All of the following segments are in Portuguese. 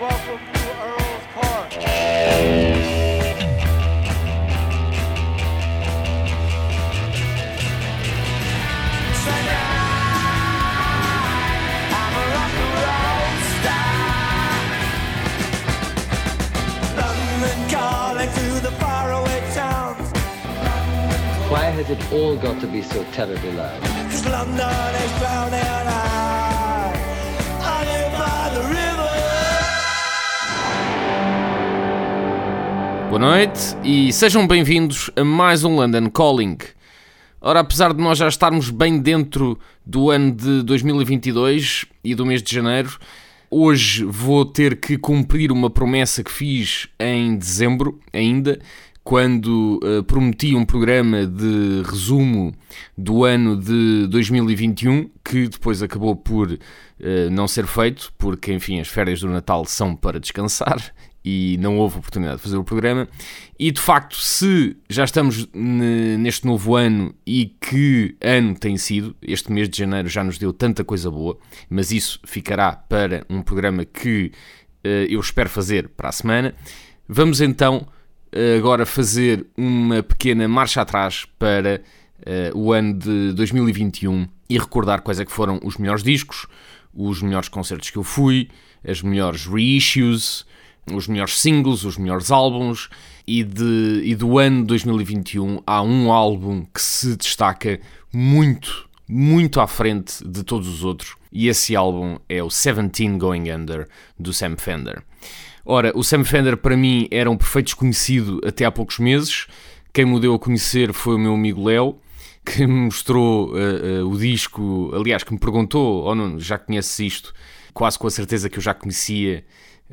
welcome to Earl's Park. London calling to the faraway towns. Why has it all got to be so terribly loud? Cause London is drowning out. Boa noite e sejam bem-vindos a mais um London Calling. Ora, apesar de nós já estarmos bem dentro do ano de 2022 e do mês de janeiro, hoje vou ter que cumprir uma promessa que fiz em dezembro ainda, quando eh, prometi um programa de resumo do ano de 2021, que depois acabou por eh, não ser feito, porque, enfim, as férias do Natal são para descansar e não houve oportunidade de fazer o programa. E de facto, se já estamos ne- neste novo ano e que ano tem sido, este mês de janeiro já nos deu tanta coisa boa, mas isso ficará para um programa que eh, eu espero fazer para a semana. Vamos então eh, agora fazer uma pequena marcha atrás para eh, o ano de 2021 e recordar quais é que foram os melhores discos, os melhores concertos que eu fui, as melhores reissues, os melhores singles, os melhores álbuns e, de, e do ano 2021 há um álbum que se destaca muito, muito à frente de todos os outros e esse álbum é o 17 Going Under do Sam Fender. Ora, o Sam Fender para mim era um perfeito desconhecido até há poucos meses. Quem me deu a conhecer foi o meu amigo Léo, que me mostrou eh, eh, o disco, aliás, que me perguntou: Oh, já conheces isto? Quase com a certeza que eu já conhecia,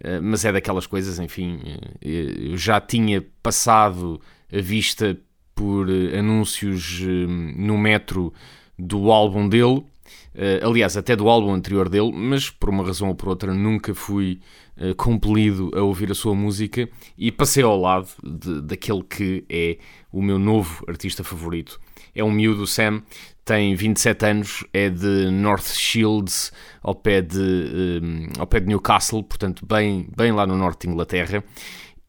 eh, mas é daquelas coisas, enfim. eh, eu já tinha passado a vista por eh, anúncios eh, no metro do álbum dele. Eh, aliás, até do álbum anterior dele, mas por uma razão ou por outra nunca fui eh, compelido a ouvir a sua música e passei ao lado de- daquele que é o meu novo artista favorito. É um miúdo, Sam, tem 27 anos, é de North Shields, ao pé de, eh, ao pé de Newcastle, portanto, bem, bem lá no norte de Inglaterra.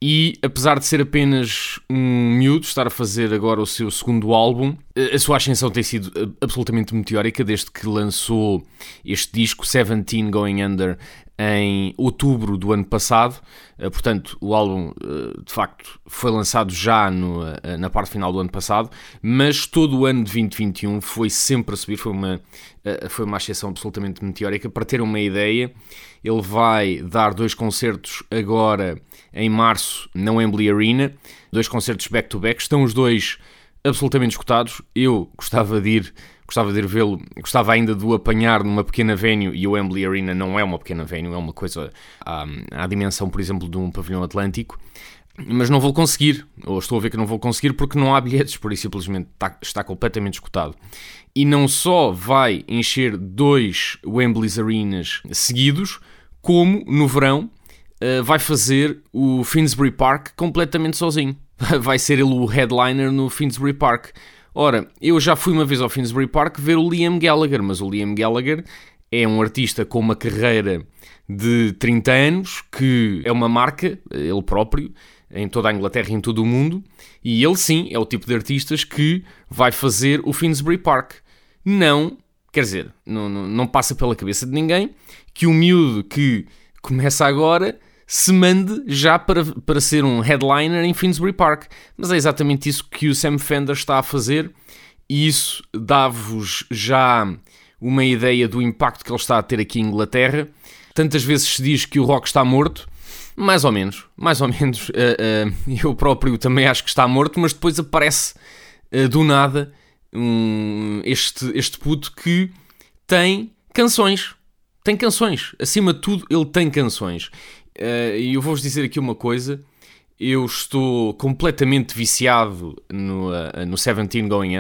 E apesar de ser apenas um miúdo, estar a fazer agora o seu segundo álbum, a sua ascensão tem sido eh, absolutamente meteórica desde que lançou este disco, 17 Going Under, em outubro do ano passado. Eh, Portanto, o álbum eh, de facto foi lançado já no, eh, na parte final do ano passado, mas todo o ano de 2021 foi sempre a subir, foi uma, foi uma ascensão absolutamente meteórica. Para ter uma ideia, ele vai dar dois concertos agora em março na Wembley Arena, dois concertos back-to-back, estão os dois absolutamente escutados. Eu gostava de ir, gostava de ir vê-lo, gostava ainda de o apanhar numa pequena venue e o Wembley Arena não é uma pequena venue, é uma coisa à, à dimensão, por exemplo, de um pavilhão atlântico. Mas não vou conseguir, ou estou a ver que não vou conseguir porque não há bilhetes, por isso simplesmente está, está completamente escutado. E não só vai encher dois Wembley's Arenas seguidos, como no verão Uh, vai fazer o Finsbury Park completamente sozinho. Vai ser ele o headliner no Finsbury Park. Ora, eu já fui uma vez ao Finsbury Park ver o Liam Gallagher, mas o Liam Gallagher é um artista com uma carreira de 30 anos, que é uma marca, ele próprio, em toda a Inglaterra e em todo o mundo, e ele sim é o tipo de artistas que vai fazer o Finsbury Park. Não, quer dizer, não, não, não passa pela cabeça de ninguém que o miúdo que começa agora se mande já para, para ser um headliner em Finsbury Park. Mas é exatamente isso que o Sam Fender está a fazer e isso dá-vos já uma ideia do impacto que ele está a ter aqui em Inglaterra. Tantas vezes se diz que o rock está morto, mais ou menos, mais ou menos. Uh, uh, eu próprio também acho que está morto, mas depois aparece uh, do nada um, este, este puto que tem canções. Tem canções. Acima de tudo, ele tem canções. Uh, e eu vou-vos dizer aqui uma coisa. Eu estou completamente viciado no, uh, no 17 Going